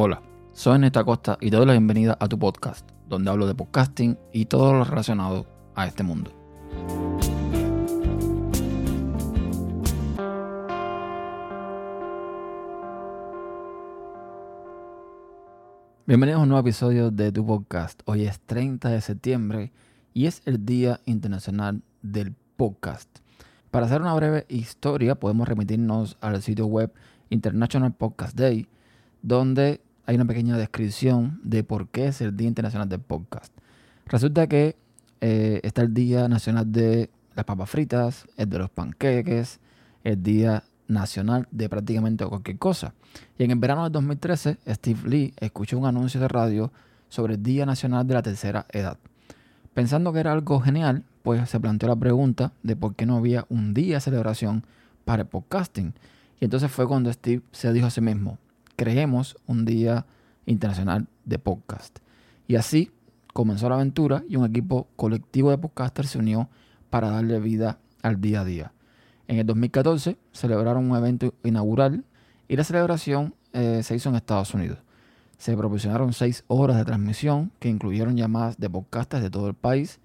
Hola, soy Neta Costa y te doy la bienvenida a tu podcast, donde hablo de podcasting y todo lo relacionado a este mundo. Bienvenidos a un nuevo episodio de tu podcast. Hoy es 30 de septiembre y es el Día Internacional del Podcast. Para hacer una breve historia, podemos remitirnos al sitio web International Podcast Day, donde hay una pequeña descripción de por qué es el Día Internacional del Podcast. Resulta que eh, está el Día Nacional de las papas fritas, el de los panqueques, el Día Nacional de prácticamente cualquier cosa. Y en el verano de 2013, Steve Lee escuchó un anuncio de radio sobre el Día Nacional de la Tercera Edad. Pensando que era algo genial, pues se planteó la pregunta de por qué no había un día de celebración para el podcasting. Y entonces fue cuando Steve se dijo a sí mismo, creemos un Día Internacional de Podcast. Y así comenzó la aventura y un equipo colectivo de podcasters se unió para darle vida al día a día. En el 2014 celebraron un evento inaugural y la celebración eh, se hizo en Estados Unidos. Se proporcionaron seis horas de transmisión que incluyeron llamadas de podcasters de todo el país,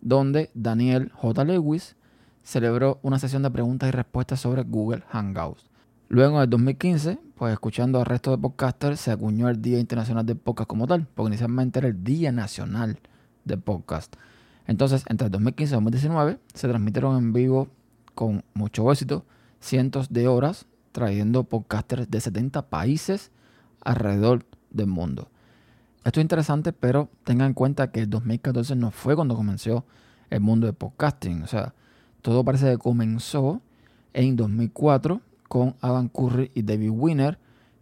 donde Daniel J. Lewis celebró una sesión de preguntas y respuestas sobre Google Hangouts. Luego, en el 2015, pues escuchando al resto de podcasters, se acuñó el Día Internacional del Podcast como tal, porque inicialmente era el Día Nacional del Podcast. Entonces, entre el 2015 y 2019, se transmitieron en vivo con mucho éxito cientos de horas, trayendo podcasters de 70 países alrededor del mundo. Esto es interesante, pero tengan en cuenta que el 2014 no fue cuando comenzó el mundo del podcasting. O sea, todo parece que comenzó en 2004 con Adam Curry y David Winner,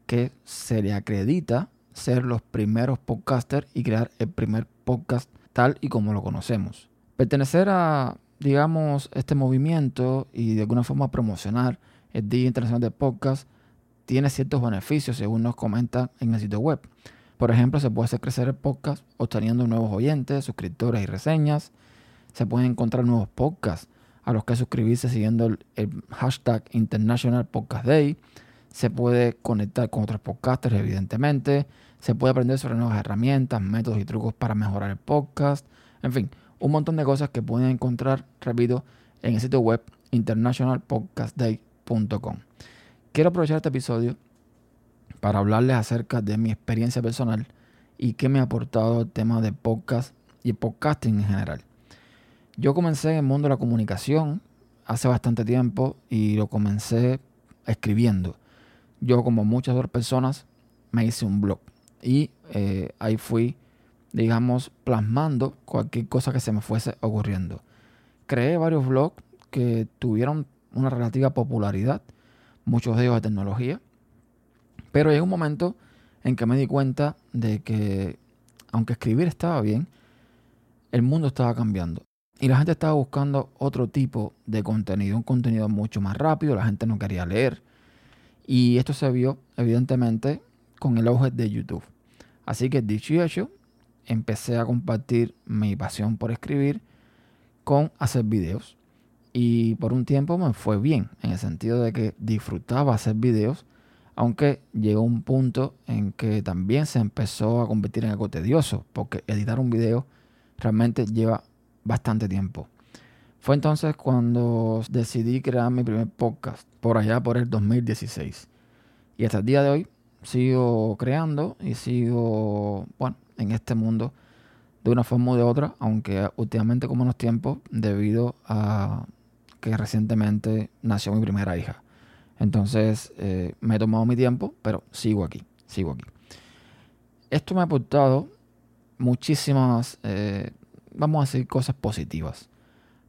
que se le acredita ser los primeros podcasters y crear el primer podcast tal y como lo conocemos. Pertenecer a, digamos, este movimiento y de alguna forma promocionar el Día Internacional de Podcast tiene ciertos beneficios, según nos comentan en el sitio web. Por ejemplo, se puede hacer crecer el podcast obteniendo nuevos oyentes, suscriptores y reseñas. Se pueden encontrar nuevos podcasts a los que suscribirse siguiendo el, hashtag International Podcast Day. Se puede conectar con otros podcasters, evidentemente. Se puede aprender sobre nuevas herramientas, métodos y trucos para mejorar el podcast. En fin, un montón de cosas que pueden encontrar, repito, en el sitio web internationalpodcastday.com. Quiero aprovechar este episodio para hablarles acerca de mi experiencia personal y qué me ha aportado el tema de podcast y podcasting en general. Yo comencé en el mundo de la comunicación hace bastante tiempo y lo comencé escribiendo. Yo, como muchas otras personas, me hice un blog y eh, ahí fui, digamos, plasmando cualquier cosa que se me fuese ocurriendo. Creé varios blogs que tuvieron una relativa popularidad, muchos de ellos de tecnología, pero hay un momento en que me di cuenta de que, aunque escribir estaba bien, el mundo estaba cambiando. Y la gente estaba buscando otro tipo de contenido, un contenido mucho más rápido, la gente no quería leer. Y esto se vio evidentemente con el auge de YouTube. Así que dicho y hecho, empecé a compartir mi pasión por escribir con hacer videos. Y por un tiempo me fue bien, en el sentido de que disfrutaba hacer videos, aunque llegó un punto en que también se empezó a convertir en algo tedioso, porque editar un video realmente lleva bastante tiempo. Fue entonces cuando decidí crear mi primer podcast, por allá por el 2016. Y hasta el día de hoy sigo creando y sigo, bueno, en este mundo de una forma u de otra, aunque últimamente como en los tiempos, debido a que recientemente nació mi primera hija. Entonces eh, me he tomado mi tiempo, pero sigo aquí, sigo aquí. Esto me ha aportado muchísimas eh, vamos a decir cosas positivas.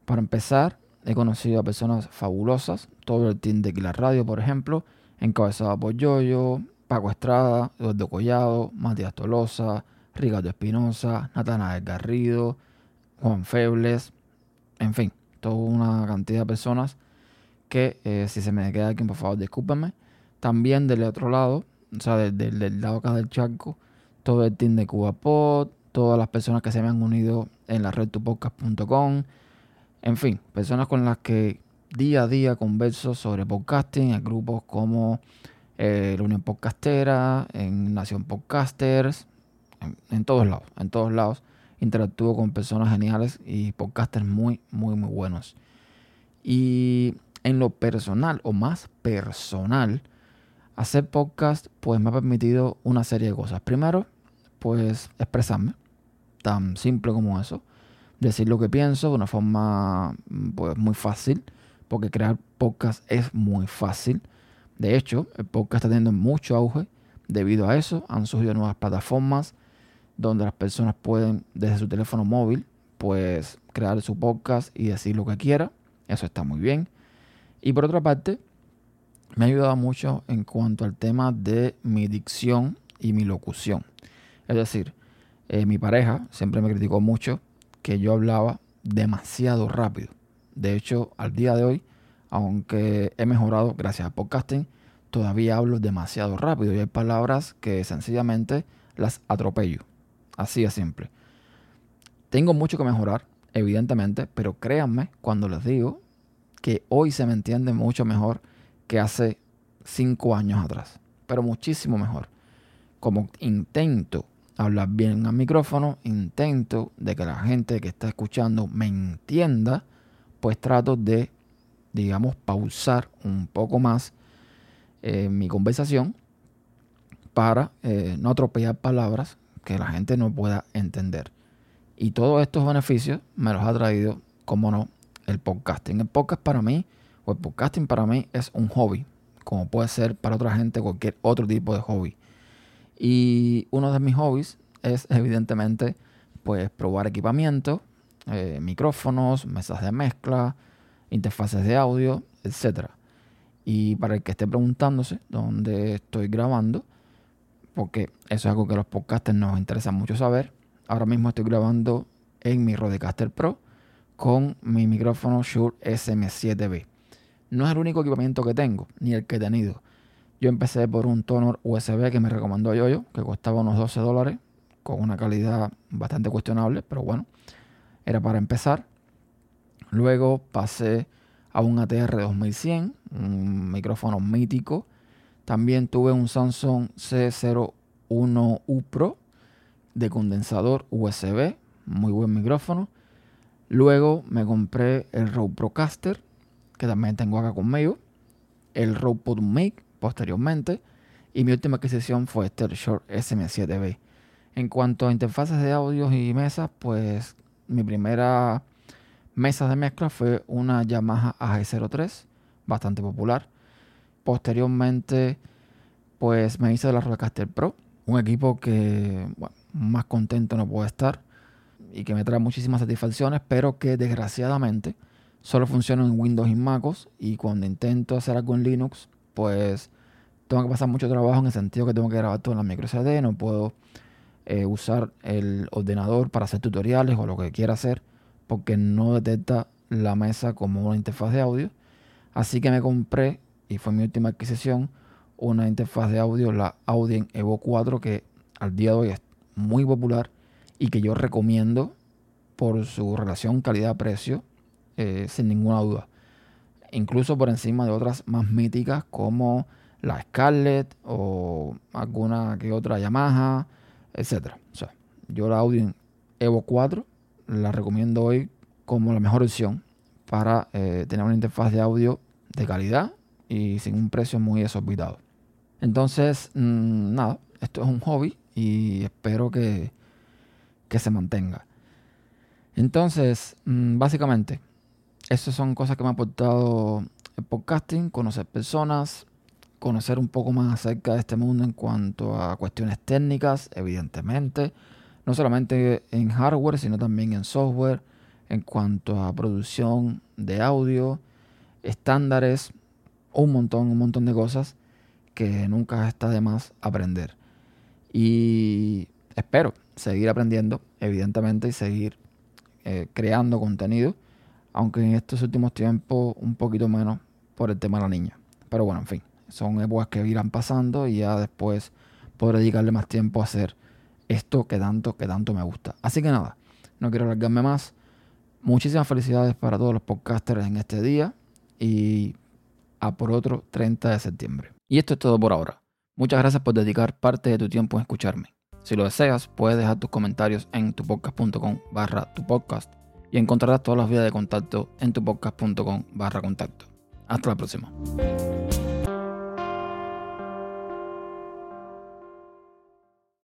Para empezar, he conocido a personas fabulosas, todo el team de la Radio, por ejemplo, encabezado por Yoyo, Paco Estrada, Eduardo Collado, Matías Tolosa, Ricardo Espinosa, Natanael Garrido, Juan Febles, en fin, toda una cantidad de personas que eh, si se me queda aquí, por favor, discúlpenme. También del otro lado, o sea, del, del, lado acá del charco, todo el team de CubaPod, todas las personas que se me han unido en la red tupodcast.com. En fin, personas con las que día a día converso sobre podcasting en grupos como eh, la Unión Podcastera, en Nación Podcasters, en, todos lados, en todos lados. Interactúo con personas geniales y podcasters muy, muy, muy buenos. Y en lo personal o más personal, hacer podcast pues me ha permitido una serie de cosas. Primero, pues expresarme, tan simple como eso. Decir lo que pienso de una forma pues muy fácil, porque crear podcast es muy fácil. De hecho, el podcast está teniendo mucho auge. Debido a eso, han surgido nuevas plataformas donde las personas pueden, desde su teléfono móvil, pues crear su podcast y decir lo que quiera. Eso está muy bien. Y por otra parte, me ha ayudado mucho en cuanto al tema de mi dicción y mi locución. Es decir, eh, mi pareja siempre me criticó mucho que yo hablaba demasiado rápido. De hecho, al día de hoy aunque he mejorado gracias a podcasting, todavía hablo demasiado rápido y hay palabras que sencillamente las atropello. Así de simple. Tengo mucho que mejorar, evidentemente, pero créanme cuando les digo que hoy se me entiende mucho mejor que hace cinco años atrás, pero muchísimo mejor. Como intento hablar bien al micrófono, intento de que la gente que está escuchando me entienda, pues trato de digamos, pausar un poco más eh, mi conversación para eh, no atropellar palabras que la gente no pueda entender. Y todos estos beneficios me los ha traído, como no, el podcasting. El podcast para mí, o el podcasting para mí es un hobby, como puede ser para otra gente cualquier otro tipo de hobby. Y uno de mis hobbies es evidentemente pues probar equipamiento, eh, micrófonos, mesas de mezcla, interfaces de audio, etc. Y para el que esté preguntándose dónde estoy grabando, porque eso es algo que los podcasters nos interesa mucho saber, ahora mismo estoy grabando en mi Rodecaster Pro con mi micrófono Shure SM7B. No es el único equipamiento que tengo, ni el que he tenido. Yo empecé por un toner USB que me recomendó Yoyo, que costaba unos 12 dólares, con una calidad bastante cuestionable, pero bueno, era para empezar. Luego pasé a un ATR 2100, un micrófono mítico. También tuve un Samsung C01U Pro de condensador USB, muy buen micrófono. Luego me compré el Rode Procaster, que también tengo acá conmigo. El Rode PodMic posteriormente. Y mi última adquisición fue Short SM7B. En cuanto a interfaces de audio y mesas, pues mi primera mesas de mezcla fue una Yamaha AG03, bastante popular. Posteriormente, pues me hice de la Rodecaster Pro, un equipo que más contento no puedo estar y que me trae muchísimas satisfacciones, pero que desgraciadamente solo funciona en Windows y MacOS y cuando intento hacer algo en Linux, pues tengo que pasar mucho trabajo en el sentido que tengo que grabar todo en la micro SD, no puedo eh, usar el ordenador para hacer tutoriales o lo que quiera hacer porque no detecta la mesa como una interfaz de audio. Así que me compré, y fue mi última adquisición, una interfaz de audio, la Audien Evo 4, que al día de hoy es muy popular y que yo recomiendo por su relación calidad-precio, eh, sin ninguna duda. Incluso por encima de otras más míticas como la Scarlett o alguna que otra Yamaha, etc. O sea, yo la Audien Evo 4 la recomiendo hoy como la mejor opción para eh, tener una interfaz de audio de calidad y sin un precio muy desorbitado. Entonces, mm, nada, esto es un hobby y espero que, que se mantenga. Entonces, mm, básicamente, esas son cosas que me ha aportado el podcasting, conocer personas, conocer un poco más acerca de este mundo en cuanto a cuestiones técnicas, evidentemente, no solamente en hardware, sino también en software, en cuanto a producción de audio, estándares, un montón, un montón de cosas que nunca está de más aprender. Y espero seguir aprendiendo, evidentemente, y seguir eh, creando contenido, aunque en estos últimos tiempos un poquito menos por el tema de la niña. Pero bueno, en fin, son épocas que irán pasando y ya después podré dedicarle más tiempo a hacer esto que tanto, que tanto me gusta. Así que nada, no quiero alargarme más. Muchísimas felicidades para todos los podcasters en este día y a por otro 30 de septiembre. Y esto es todo por ahora. Muchas gracias por dedicar parte de tu tiempo en escucharme. Si lo deseas, puedes dejar tus comentarios en tupodcast.com barra tu podcast y encontrarás todas las vías de contacto en tupodcast.com barra contacto. Hasta la próxima.